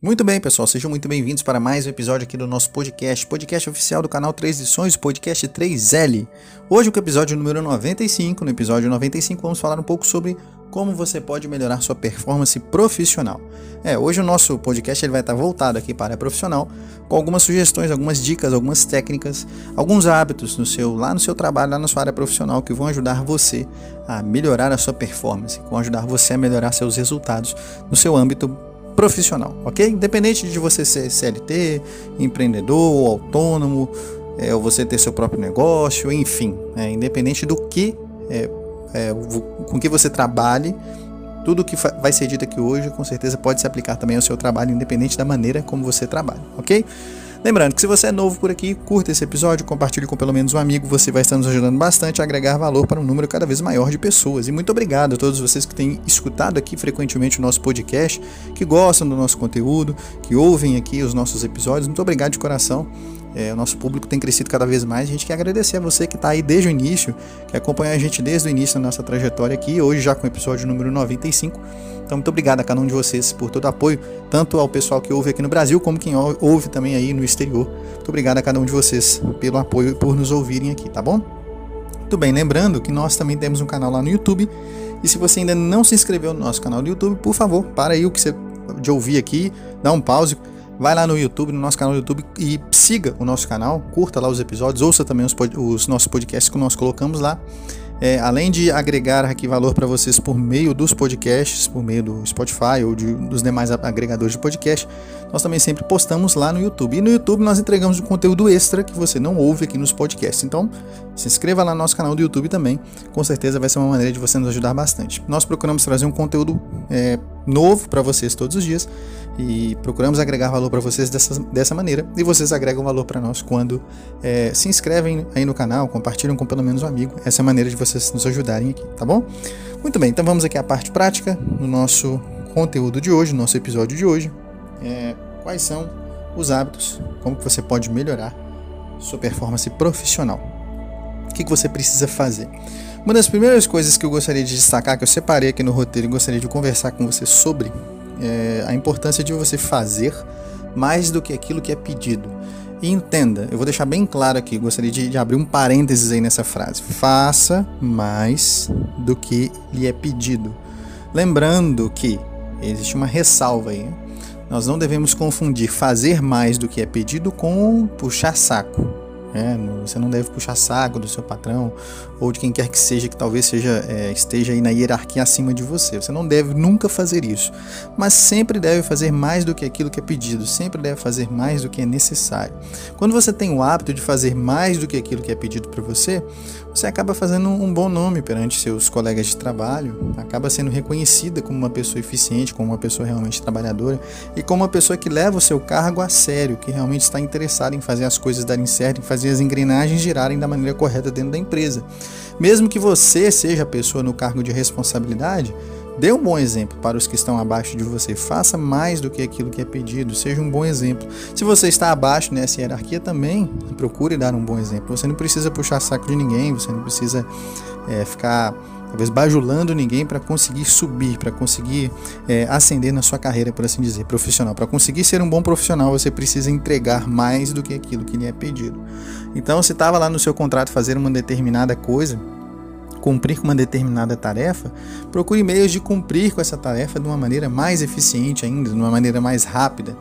Muito bem, pessoal, sejam muito bem-vindos para mais um episódio aqui do nosso podcast, podcast oficial do canal 3 Lições, podcast 3L. Hoje, com o episódio número 95, no episódio 95, vamos falar um pouco sobre como você pode melhorar sua performance profissional. É, hoje o nosso podcast ele vai estar voltado aqui para a profissional, com algumas sugestões, algumas dicas, algumas técnicas, alguns hábitos no seu, lá no seu trabalho, lá na sua área profissional, que vão ajudar você a melhorar a sua performance, que vão ajudar você a melhorar seus resultados no seu âmbito profissional, ok? Independente de você ser CLT, empreendedor autônomo, é, ou você ter seu próprio negócio, enfim, é, independente do que, é, é com que você trabalhe, tudo que vai ser dito aqui hoje, com certeza pode se aplicar também ao seu trabalho, independente da maneira como você trabalha, ok? Lembrando que se você é novo por aqui, curta esse episódio, compartilhe com pelo menos um amigo, você vai estar nos ajudando bastante a agregar valor para um número cada vez maior de pessoas. E muito obrigado a todos vocês que têm escutado aqui frequentemente o nosso podcast, que gostam do nosso conteúdo, que ouvem aqui os nossos episódios. Muito obrigado de coração. É, o nosso público tem crescido cada vez mais. A gente quer agradecer a você que está aí desde o início, que acompanha a gente desde o início da nossa trajetória aqui, hoje já com o episódio número 95. Então, muito obrigado a cada um de vocês por todo o apoio, tanto ao pessoal que ouve aqui no Brasil, como quem ouve também aí no exterior. Muito obrigado a cada um de vocês pelo apoio e por nos ouvirem aqui, tá bom? Muito bem, lembrando que nós também temos um canal lá no YouTube. E se você ainda não se inscreveu no nosso canal do YouTube, por favor, para aí o que você de ouvir aqui, dá um pause, vai lá no YouTube, no nosso canal do YouTube e siga o nosso canal, curta lá os episódios, ouça também os, os nossos podcasts que nós colocamos lá. É, além de agregar aqui valor para vocês por meio dos podcasts, por meio do Spotify ou de, dos demais agregadores de podcast, nós também sempre postamos lá no YouTube. E no YouTube nós entregamos um conteúdo extra que você não ouve aqui nos podcasts. Então, se inscreva lá no nosso canal do YouTube também. Com certeza vai ser uma maneira de você nos ajudar bastante. Nós procuramos trazer um conteúdo é, novo para vocês todos os dias e procuramos agregar valor para vocês dessa, dessa maneira. E vocês agregam valor para nós quando é, se inscrevem aí no canal, compartilham com pelo menos um amigo. Essa é a maneira de vocês nos ajudarem aqui, tá bom? Muito bem, então vamos aqui à parte prática no nosso conteúdo de hoje, no nosso episódio de hoje. É, quais são os hábitos, como que você pode melhorar sua performance profissional. O que, que você precisa fazer? Uma das primeiras coisas que eu gostaria de destacar, que eu separei aqui no roteiro e gostaria de conversar com você sobre, é a importância de você fazer mais do que aquilo que é pedido. E entenda, eu vou deixar bem claro aqui, gostaria de, de, abrir um parênteses aí nessa frase. Faça mais do que lhe é pedido. Lembrando que existe uma ressalva aí. Nós não devemos confundir fazer mais do que é pedido com puxar saco. É, você não deve puxar saco do seu patrão ou de quem quer que seja que talvez seja, é, esteja aí na hierarquia acima de você. Você não deve nunca fazer isso, mas sempre deve fazer mais do que aquilo que é pedido, sempre deve fazer mais do que é necessário. Quando você tem o hábito de fazer mais do que aquilo que é pedido para você, você acaba fazendo um bom nome perante seus colegas de trabalho, acaba sendo reconhecida como uma pessoa eficiente, como uma pessoa realmente trabalhadora e como uma pessoa que leva o seu cargo a sério, que realmente está interessada em fazer as coisas darem certo, em fazer as engrenagens girarem da maneira correta dentro da empresa. Mesmo que você seja a pessoa no cargo de responsabilidade, Dê um bom exemplo para os que estão abaixo de você. Faça mais do que aquilo que é pedido. Seja um bom exemplo. Se você está abaixo nessa hierarquia, também procure dar um bom exemplo. Você não precisa puxar saco de ninguém. Você não precisa é, ficar talvez bajulando ninguém para conseguir subir, para conseguir é, ascender na sua carreira, por assim dizer, profissional. Para conseguir ser um bom profissional, você precisa entregar mais do que aquilo que lhe é pedido. Então, se estava lá no seu contrato fazer uma determinada coisa, cumprir com uma determinada tarefa, procure meios de cumprir com essa tarefa de uma maneira mais eficiente ainda, de uma maneira mais rápida.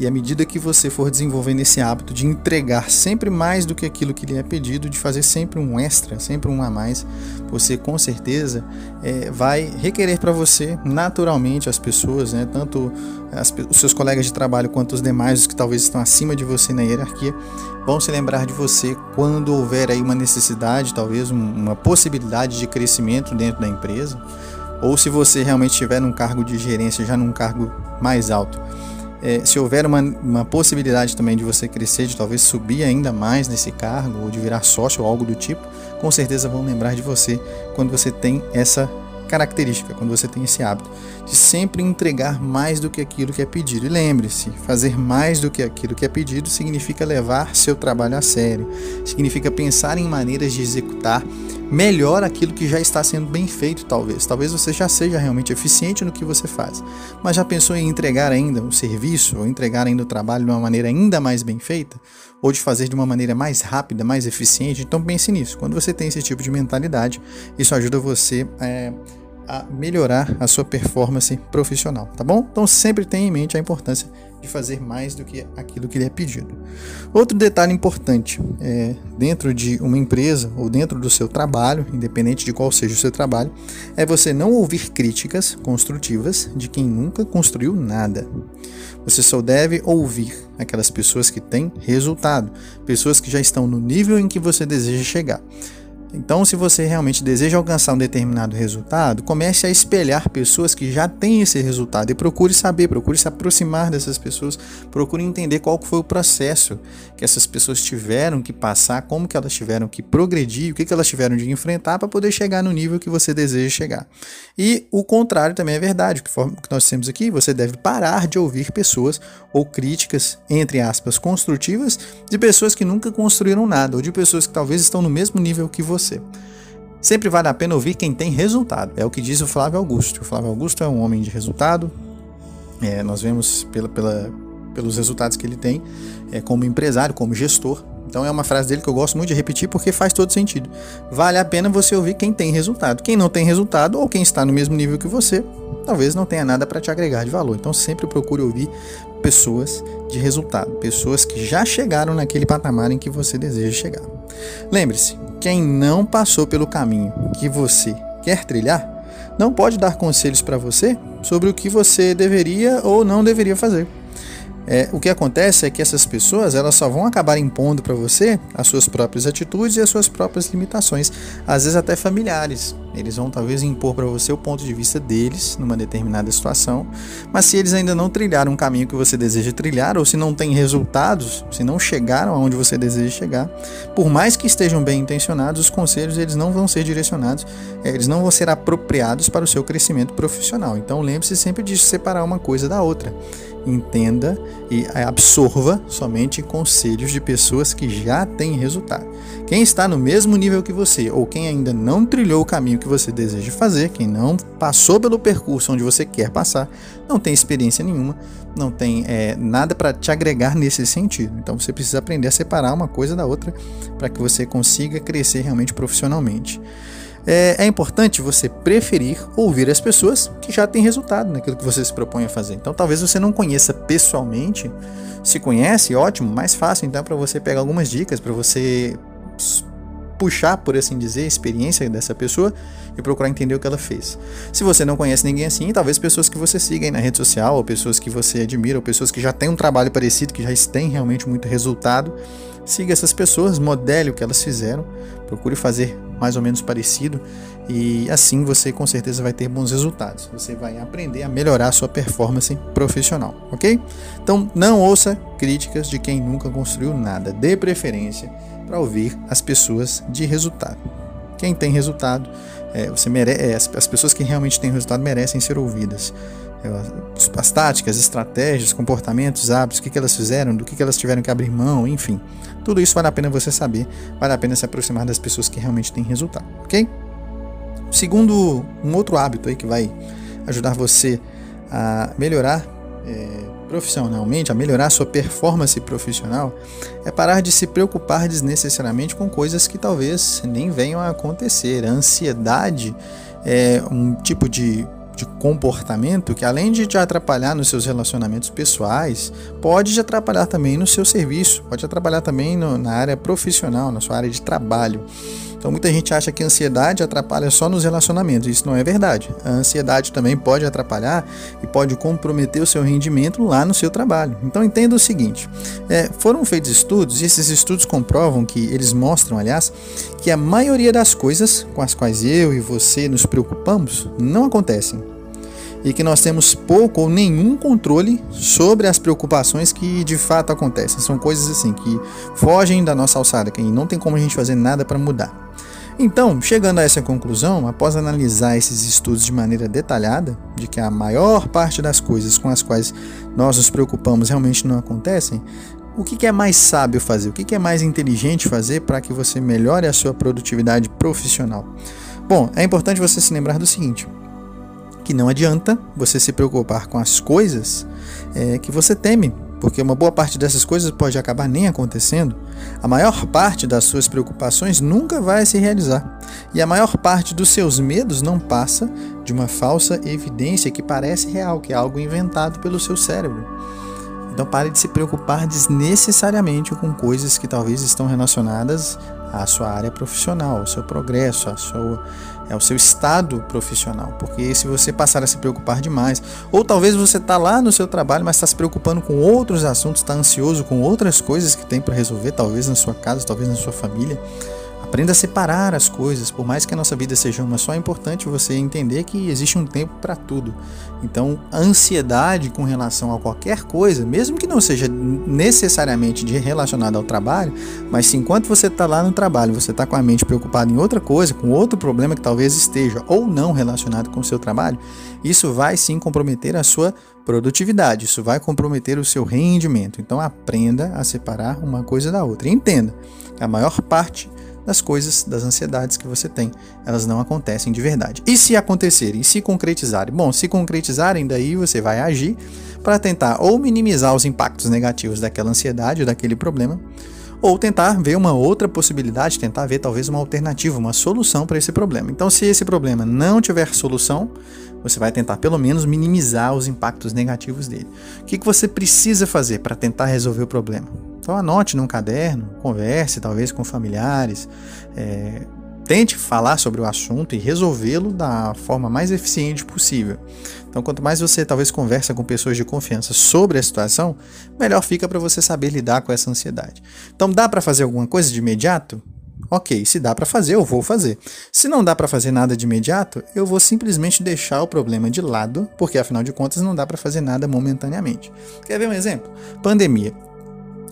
E à medida que você for desenvolvendo esse hábito de entregar sempre mais do que aquilo que lhe é pedido, de fazer sempre um extra, sempre um a mais, você com certeza é, vai requerer para você naturalmente as pessoas, né, tanto as, os seus colegas de trabalho quanto os demais, os que talvez estão acima de você na hierarquia, vão se lembrar de você quando houver aí uma necessidade, talvez uma possibilidade de crescimento dentro da empresa, ou se você realmente estiver num cargo de gerência, já num cargo mais alto é, se houver uma, uma possibilidade também de você crescer, de talvez subir ainda mais nesse cargo, ou de virar sócio ou algo do tipo, com certeza vão lembrar de você quando você tem essa característica, quando você tem esse hábito de sempre entregar mais do que aquilo que é pedido. E lembre-se, fazer mais do que aquilo que é pedido significa levar seu trabalho a sério, significa pensar em maneiras de executar melhor aquilo que já está sendo bem feito, talvez. Talvez você já seja realmente eficiente no que você faz, mas já pensou em entregar ainda o serviço ou entregar ainda o trabalho de uma maneira ainda mais bem feita? Ou de fazer de uma maneira mais rápida, mais eficiente? Então pense nisso. Quando você tem esse tipo de mentalidade, isso ajuda você é, a melhorar a sua performance profissional, tá bom? Então sempre tenha em mente a importância de fazer mais do que aquilo que lhe é pedido. Outro detalhe importante é dentro de uma empresa ou dentro do seu trabalho, independente de qual seja o seu trabalho, é você não ouvir críticas construtivas de quem nunca construiu nada. Você só deve ouvir aquelas pessoas que têm resultado, pessoas que já estão no nível em que você deseja chegar. Então, se você realmente deseja alcançar um determinado resultado, comece a espelhar pessoas que já têm esse resultado e procure saber, procure se aproximar dessas pessoas, procure entender qual foi o processo que essas pessoas tiveram que passar, como que elas tiveram que progredir, o que, que elas tiveram de enfrentar para poder chegar no nível que você deseja chegar. E o contrário também é verdade, que nós temos aqui, você deve parar de ouvir pessoas ou críticas, entre aspas, construtivas, de pessoas que nunca construíram nada, ou de pessoas que talvez estão no mesmo nível que você você. Sempre vale a pena ouvir quem tem resultado. É o que diz o Flávio Augusto. O Flávio Augusto é um homem de resultado. É, nós vemos pela, pela, pelos resultados que ele tem é, como empresário, como gestor. Então é uma frase dele que eu gosto muito de repetir porque faz todo sentido. Vale a pena você ouvir quem tem resultado. Quem não tem resultado ou quem está no mesmo nível que você, talvez não tenha nada para te agregar de valor. Então sempre procure ouvir pessoas de resultado, pessoas que já chegaram naquele patamar em que você deseja chegar. Lembre-se, quem não passou pelo caminho que você quer trilhar não pode dar conselhos para você sobre o que você deveria ou não deveria fazer. É, o que acontece é que essas pessoas elas só vão acabar impondo para você as suas próprias atitudes e as suas próprias limitações, às vezes até familiares. Eles vão talvez impor para você o ponto de vista deles numa determinada situação, mas se eles ainda não trilharam um caminho que você deseja trilhar, ou se não têm resultados, se não chegaram aonde você deseja chegar, por mais que estejam bem intencionados, os conselhos eles não vão ser direcionados, é, eles não vão ser apropriados para o seu crescimento profissional. Então lembre-se sempre de separar uma coisa da outra entenda e absorva somente conselhos de pessoas que já têm resultado. Quem está no mesmo nível que você ou quem ainda não trilhou o caminho que você deseja fazer, quem não passou pelo percurso onde você quer passar, não tem experiência nenhuma, não tem é, nada para te agregar nesse sentido. Então você precisa aprender a separar uma coisa da outra para que você consiga crescer realmente profissionalmente é, é, importante você preferir ouvir as pessoas que já têm resultado naquilo que você se propõe a fazer. Então, talvez você não conheça pessoalmente, se conhece, ótimo, mais fácil então para você pegar algumas dicas, para você puxar, por assim dizer, a experiência dessa pessoa e procurar entender o que ela fez. Se você não conhece ninguém assim, talvez pessoas que você siga aí na rede social, ou pessoas que você admira, ou pessoas que já têm um trabalho parecido, que já têm realmente muito resultado, siga essas pessoas, modele o que elas fizeram, procure fazer mais ou menos parecido e assim você com certeza vai ter bons resultados. Você vai aprender a melhorar a sua performance profissional, ok? Então não ouça críticas de quem nunca construiu nada, dê preferência para ouvir as pessoas de resultado. Quem tem resultado, é, você merece, é, as, as pessoas que realmente têm resultado merecem ser ouvidas as táticas, estratégias, comportamentos, hábitos, o que, que elas fizeram, do que, que elas tiveram que abrir mão, enfim. Tudo isso vale a pena você saber, vale a pena se aproximar das pessoas que realmente têm resultado, ok? Segundo, um outro hábito aí que vai ajudar você a melhorar é, profissionalmente, a melhorar a sua performance profissional, é parar de se preocupar desnecessariamente com coisas que talvez nem venham a acontecer. A ansiedade é um tipo de de comportamento que, além de te atrapalhar nos seus relacionamentos pessoais, pode te atrapalhar também no seu serviço, pode atrapalhar também no, na área profissional, na sua área de trabalho. Então muita gente acha que a ansiedade atrapalha só nos relacionamentos. Isso não é verdade. A ansiedade também pode atrapalhar e pode comprometer o seu rendimento lá no seu trabalho. Então entenda o seguinte: é, foram feitos estudos e esses estudos comprovam que eles mostram, aliás, que a maioria das coisas com as quais eu e você nos preocupamos não acontecem e que nós temos pouco ou nenhum controle sobre as preocupações que de fato acontecem. São coisas assim que fogem da nossa alçada, que não tem como a gente fazer nada para mudar. Então, chegando a essa conclusão, após analisar esses estudos de maneira detalhada, de que a maior parte das coisas com as quais nós nos preocupamos realmente não acontecem, o que é mais sábio fazer? O que é mais inteligente fazer para que você melhore a sua produtividade profissional? Bom, é importante você se lembrar do seguinte: que não adianta você se preocupar com as coisas é, que você teme porque uma boa parte dessas coisas pode acabar nem acontecendo, a maior parte das suas preocupações nunca vai se realizar. E a maior parte dos seus medos não passa de uma falsa evidência que parece real, que é algo inventado pelo seu cérebro. Então pare de se preocupar desnecessariamente com coisas que talvez estão relacionadas à sua área profissional, ao seu progresso, à sua é o seu estado profissional. Porque se você passar a se preocupar demais, ou talvez você está lá no seu trabalho, mas está se preocupando com outros assuntos, está ansioso com outras coisas que tem para resolver, talvez na sua casa, talvez na sua família. Aprenda a separar as coisas, por mais que a nossa vida seja uma só, é importante você entender que existe um tempo para tudo. Então, a ansiedade com relação a qualquer coisa, mesmo que não seja necessariamente relacionada ao trabalho, mas se enquanto você está lá no trabalho, você está com a mente preocupada em outra coisa, com outro problema que talvez esteja ou não relacionado com o seu trabalho, isso vai sim comprometer a sua produtividade, isso vai comprometer o seu rendimento. Então, aprenda a separar uma coisa da outra. E entenda, a maior parte das coisas, das ansiedades que você tem. Elas não acontecem de verdade. E se acontecerem, se concretizarem? Bom, se concretizarem, daí você vai agir para tentar ou minimizar os impactos negativos daquela ansiedade daquele problema, ou tentar ver uma outra possibilidade, tentar ver talvez uma alternativa, uma solução para esse problema. Então, se esse problema não tiver solução, você vai tentar pelo menos minimizar os impactos negativos dele. O que, que você precisa fazer para tentar resolver o problema? Então anote num caderno, converse talvez com familiares, é, tente falar sobre o assunto e resolvê-lo da forma mais eficiente possível. Então, quanto mais você talvez conversa com pessoas de confiança sobre a situação, melhor fica para você saber lidar com essa ansiedade. Então, dá para fazer alguma coisa de imediato? Ok, se dá para fazer, eu vou fazer. Se não dá para fazer nada de imediato, eu vou simplesmente deixar o problema de lado, porque afinal de contas não dá para fazer nada momentaneamente. Quer ver um exemplo? Pandemia.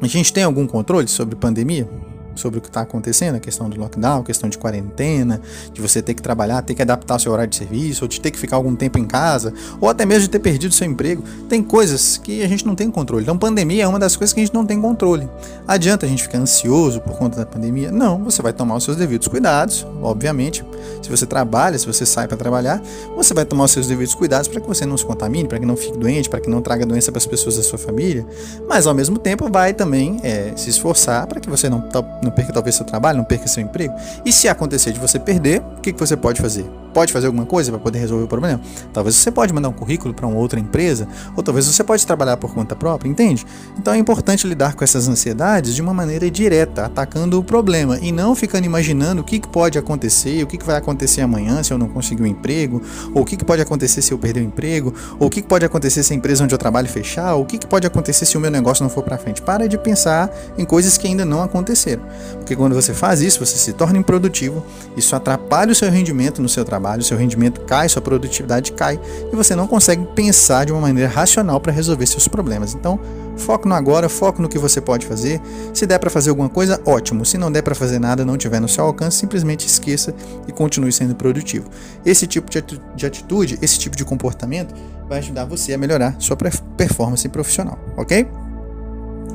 A gente tem algum controle sobre pandemia? sobre o que está acontecendo, a questão do lockdown, a questão de quarentena, de você ter que trabalhar, ter que adaptar seu horário de serviço, ou de ter que ficar algum tempo em casa, ou até mesmo de ter perdido seu emprego. Tem coisas que a gente não tem controle. Então, pandemia é uma das coisas que a gente não tem controle. Adianta a gente ficar ansioso por conta da pandemia? Não, você vai tomar os seus devidos cuidados, obviamente. Se você trabalha, se você sai para trabalhar, você vai tomar os seus devidos cuidados para que você não se contamine, para que não fique doente, para que não traga doença para as pessoas da sua família, mas ao mesmo tempo vai também é, se esforçar para que você não não perca talvez seu trabalho, não perca seu emprego. E se acontecer de você perder, o que, que você pode fazer? Pode fazer alguma coisa para poder resolver o problema? Talvez você pode mandar um currículo para uma outra empresa, ou talvez você pode trabalhar por conta própria, entende? Então é importante lidar com essas ansiedades de uma maneira direta, atacando o problema e não ficando imaginando o que, pode acontecer, o que, vai acontecer amanhã se eu não conseguir um emprego, ou o que, pode acontecer se eu perder o emprego, ou o que, pode acontecer se a empresa onde eu trabalho fechar, ou o que pode acontecer se o meu negócio não for para frente. Para de pensar em coisas que ainda não aconteceram. Porque quando você faz isso, você se torna improdutivo, isso atrapalha o seu rendimento no seu trabalho, o seu rendimento cai, sua produtividade cai e você não consegue pensar de uma maneira racional para resolver seus problemas. Então, foco no agora, foco no que você pode fazer. Se der para fazer alguma coisa, ótimo. Se não der para fazer nada, não tiver no seu alcance, simplesmente esqueça e continue sendo produtivo. Esse tipo de atitude, esse tipo de comportamento vai ajudar você a melhorar sua performance profissional, ok?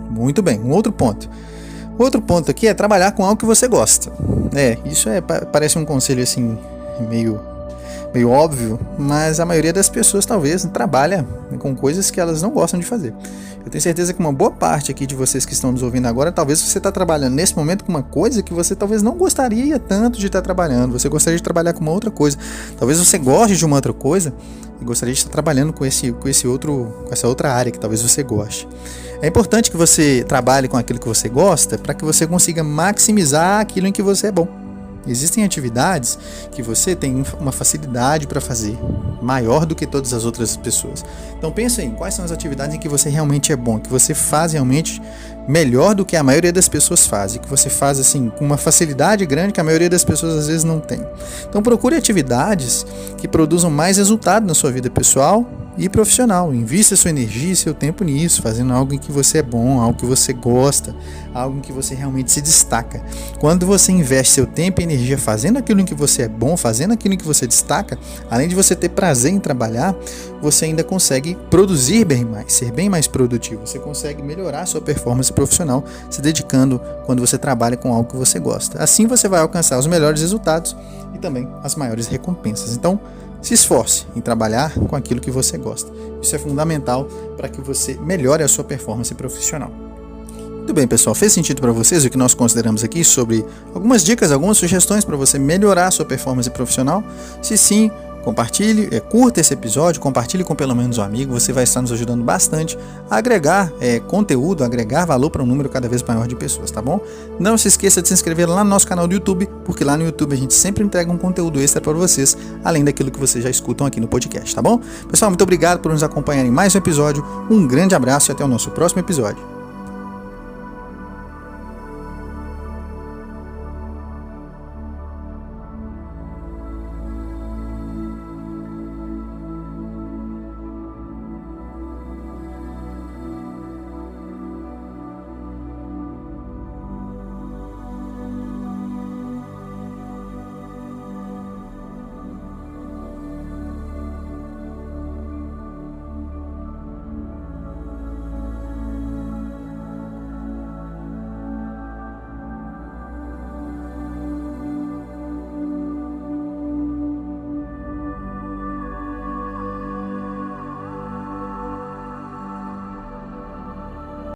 Muito bem. Um outro ponto. Outro ponto aqui é trabalhar com algo que você gosta. É, isso é parece um conselho assim meio meio óbvio, mas a maioria das pessoas talvez trabalha com coisas que elas não gostam de fazer. Eu tenho certeza que uma boa parte aqui de vocês que estão nos ouvindo agora, talvez você está trabalhando nesse momento com uma coisa que você talvez não gostaria tanto de estar trabalhando. Você gostaria de trabalhar com uma outra coisa. Talvez você goste de uma outra coisa e gostaria de estar trabalhando com esse, com esse outro, com essa outra área que talvez você goste. É importante que você trabalhe com aquilo que você gosta para que você consiga maximizar aquilo em que você é bom. Existem atividades que você tem uma facilidade para fazer maior do que todas as outras pessoas. Então pense em quais são as atividades em que você realmente é bom, que você faz realmente melhor do que a maioria das pessoas faz, que você faz assim com uma facilidade grande que a maioria das pessoas às vezes não tem. Então procure atividades que produzam mais resultado na sua vida pessoal e profissional. Invista sua energia e seu tempo nisso, fazendo algo em que você é bom, algo que você gosta, algo em que você realmente se destaca. Quando você investe seu tempo e energia fazendo aquilo em que você é bom, fazendo aquilo em que você destaca, além de você ter prazer em trabalhar, você ainda consegue produzir bem mais, ser bem mais produtivo. Você consegue melhorar sua performance profissional se dedicando quando você trabalha com algo que você gosta. Assim você vai alcançar os melhores resultados e também as maiores recompensas. Então, se esforce em trabalhar com aquilo que você gosta. Isso é fundamental para que você melhore a sua performance profissional. Muito bem, pessoal. Fez sentido para vocês o que nós consideramos aqui sobre algumas dicas, algumas sugestões para você melhorar a sua performance profissional? Se sim, Compartilhe, é, curta esse episódio, compartilhe com pelo menos um amigo, você vai estar nos ajudando bastante a agregar é, conteúdo, agregar valor para um número cada vez maior de pessoas, tá bom? Não se esqueça de se inscrever lá no nosso canal do YouTube, porque lá no YouTube a gente sempre entrega um conteúdo extra para vocês, além daquilo que vocês já escutam aqui no podcast, tá bom? Pessoal, muito obrigado por nos acompanhar em mais um episódio, um grande abraço e até o nosso próximo episódio.